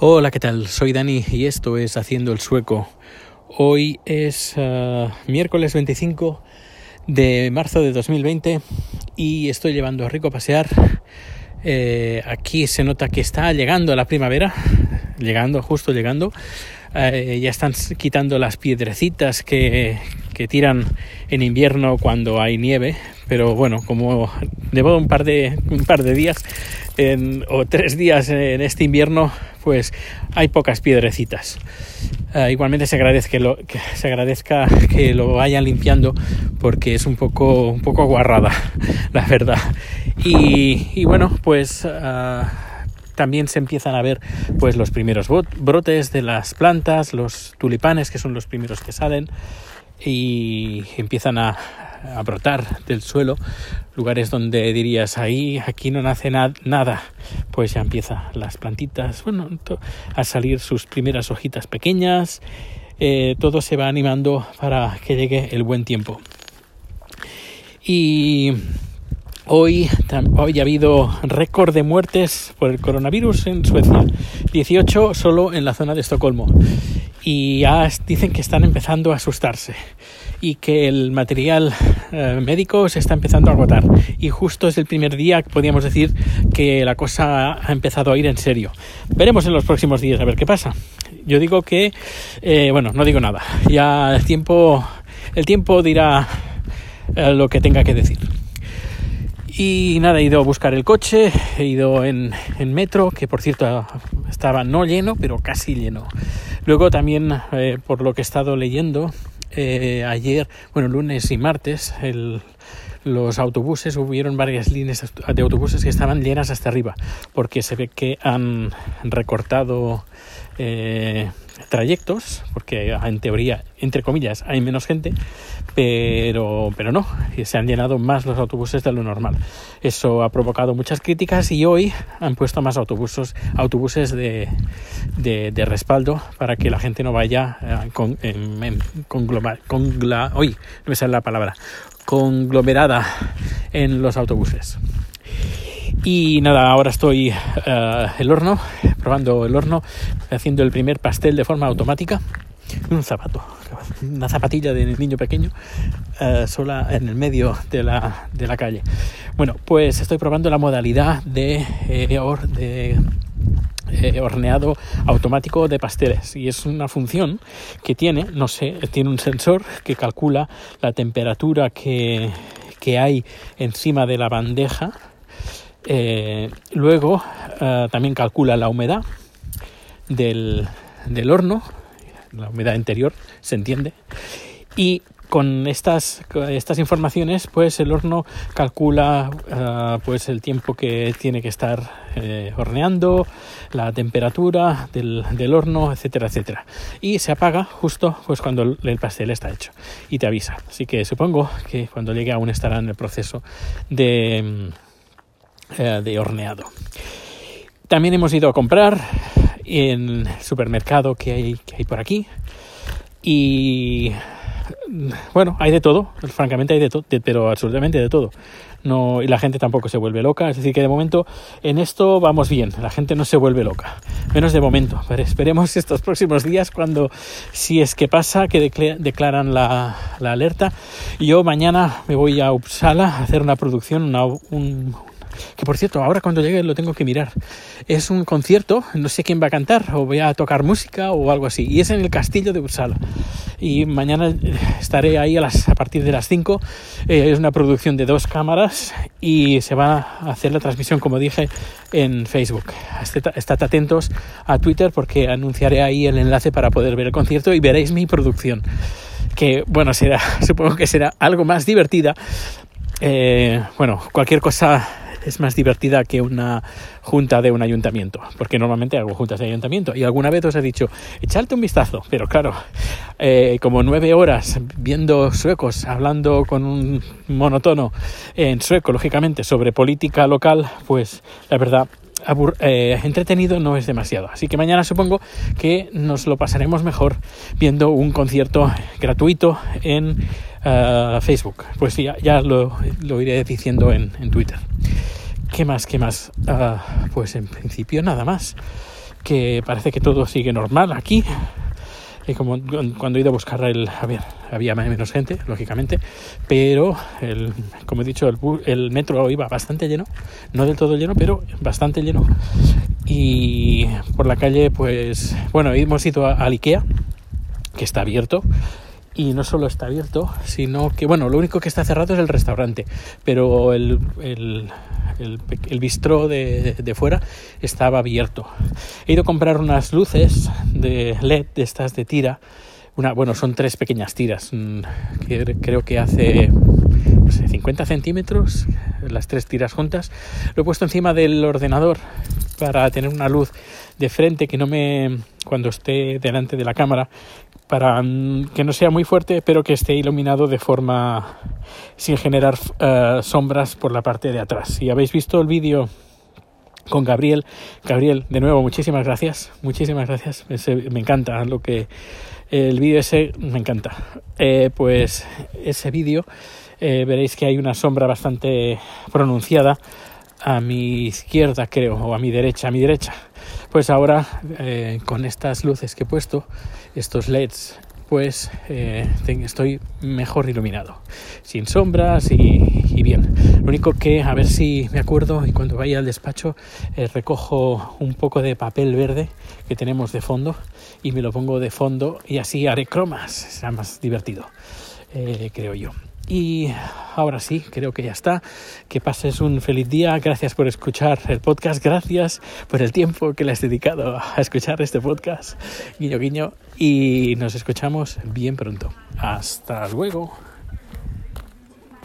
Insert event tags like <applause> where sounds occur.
Hola, ¿qué tal? Soy Dani y esto es Haciendo el Sueco. Hoy es uh, miércoles 25 de marzo de 2020 y estoy llevando a Rico a pasear. Eh, aquí se nota que está llegando la primavera, llegando, justo llegando. Eh, ya están quitando las piedrecitas que, que, tiran en invierno cuando hay nieve, pero bueno, como llevo un par de, un par de días o tres días en este invierno, pues hay pocas piedrecitas. Uh, igualmente se agradezca que, se agradezca que lo vayan limpiando porque es un poco, un poco guarrada, <laughs> la verdad. Y, bueno, pues uh, también se empiezan a ver pues los primeros brotes de las plantas, los tulipanes que son los primeros que salen y empiezan a, a brotar del suelo, lugares donde dirías ahí, aquí no nace na nada, pues ya empiezan las plantitas, bueno, a salir sus primeras hojitas pequeñas, eh, todo se va animando para que llegue el buen tiempo. Y Hoy, hoy, ha habido récord de muertes por el coronavirus en Suecia, 18 solo en la zona de Estocolmo. Y ya dicen que están empezando a asustarse y que el material eh, médico se está empezando a agotar. Y justo es el primer día que podríamos decir que la cosa ha empezado a ir en serio. Veremos en los próximos días a ver qué pasa. Yo digo que, eh, bueno, no digo nada. Ya el tiempo, el tiempo dirá eh, lo que tenga que decir. Y nada, he ido a buscar el coche, he ido en, en metro, que por cierto estaba no lleno, pero casi lleno. Luego también, eh, por lo que he estado leyendo, eh, ayer, bueno, lunes y martes, los autobuses, hubieron varias líneas de autobuses que estaban llenas hasta arriba, porque se ve que han recortado eh, trayectos, porque en teoría, entre comillas, hay menos gente, pero, pero no, se han llenado más los autobuses de lo normal. Eso ha provocado muchas críticas y hoy han puesto más autobuses, autobuses de, de, respaldo para que la gente no vaya eh, con, conglomar, congla, hoy no la palabra, conglomerada en los autobuses. Y nada, ahora estoy uh, el horno, probando el horno, haciendo el primer pastel de forma automática. Un zapato, una zapatilla de niño pequeño, uh, sola en el medio de la, de la, calle. Bueno, pues estoy probando la modalidad de, eh, de eh, horneado automático de pasteles y es una función que tiene, no sé, tiene un sensor que calcula la temperatura que, que hay encima de la bandeja eh, luego eh, también calcula la humedad del, del, horno, la humedad interior, se entiende. Y con estas, estas informaciones, pues el horno calcula uh, pues el tiempo que tiene que estar eh, horneando, la temperatura del, del, horno, etcétera, etcétera. Y se apaga justo pues cuando el pastel está hecho y te avisa. Así que supongo que cuando llegue aún estará en el proceso de eh, de horneado. También hemos ido a comprar en el supermercado que hay, que hay por aquí. Y bueno, hay de todo, francamente hay de todo, pero absolutamente de todo. No, y la gente tampoco se vuelve loca, es decir, que de momento en esto vamos bien, la gente no se vuelve loca, menos de momento. Pero esperemos <laughs> estos próximos días cuando, si es que pasa, que declaran la, alerta. Yo mañana me voy a Uppsala a hacer una producción, una, un, que por cierto, ahora cuando llegue lo tengo que mirar. Es un concierto, no sé quién va a cantar, o voy a tocar música o algo así, y es en el castillo de Uppsala. Y mañana eh, estaré ahí a, partir de las 5. Eh, es una producción de dos cámaras y se va a hacer la transmisión, como dije, en Facebook. Estad atentos a Twitter porque anunciaré ahí el enlace para poder ver el concierto y veréis mi producción. Que bueno, será, <laughs> supongo que será algo más divertida. Eh, bueno, cualquier cosa es más divertida que una junta de un ayuntamiento, porque normalmente hago juntas de ayuntamiento y alguna vez os he dicho, echarte un vistazo, pero claro, eh, como nueve horas viendo suecos hablando con un monotono en sueco, lógicamente, sobre política local, pues la verdad eh, entretenido no es demasiado. Así que mañana supongo que nos lo pasaremos mejor viendo un concierto gratuito en Facebook. Pues ya, ya lo, iré diciendo en, Twitter. ¿Qué más? ¿Qué más? Uh, pues en principio nada más. que parece que todo sigue normal aquí. Y como cuando he ido a buscar el ver, había menos gente, lógicamente, pero como he dicho, el, el, metro iba bastante lleno, no del todo lleno, pero bastante lleno. Y por la calle, pues, bueno, hemos ido a, Ikea, que está abierto, y no solo está abierto, sino que, bueno, lo único que está cerrado es el restaurante, pero el, el, el, bistró de, de, fuera estaba abierto. He ido a comprar unas luces de LED de estas de tira. Una, bueno, son tres pequeñas tiras. Mm, que creo que hace 50 centímetros, las tres tiras juntas. Lo he puesto encima del ordenador para tener una luz de frente que no me cuando esté delante de la cámara para que no sea muy fuerte pero que esté iluminado de forma sin generar uh, sombras por la parte de atrás. Si habéis visto el vídeo con Gabriel Gabriel de nuevo muchísimas gracias muchísimas gracias. Me encanta lo que el vídeo ese me encanta. Eh, pues ese vídeo eh, veréis que hay una sombra bastante pronunciada a mi izquierda, creo, o a mi derecha, a mi derecha. Pues ahora, eh, con estas luces que he puesto, estos LEDs, pues eh, estoy mejor iluminado, sin sombras y, bien. Lo único que, a ver si me acuerdo y cuando vaya al despacho, eh, recojo un poco de papel verde que tenemos de fondo y me lo pongo de fondo y así haré cromas, será más divertido, creo yo. Y ahora sí, creo que ya está. Que pases un feliz día. Gracias por escuchar el podcast. Gracias por el tiempo que le has dedicado a escuchar este podcast. Guiño, guiño. Y nos escuchamos bien pronto. Hasta luego.